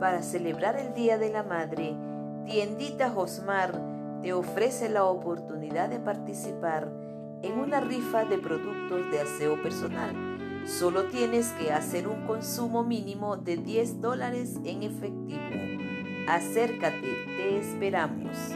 Para celebrar el Día de la Madre, Tiendita Josmar te ofrece la oportunidad de participar en una rifa de productos de aseo personal. Solo tienes que hacer un consumo mínimo de 10 dólares en efectivo. Acércate, te esperamos.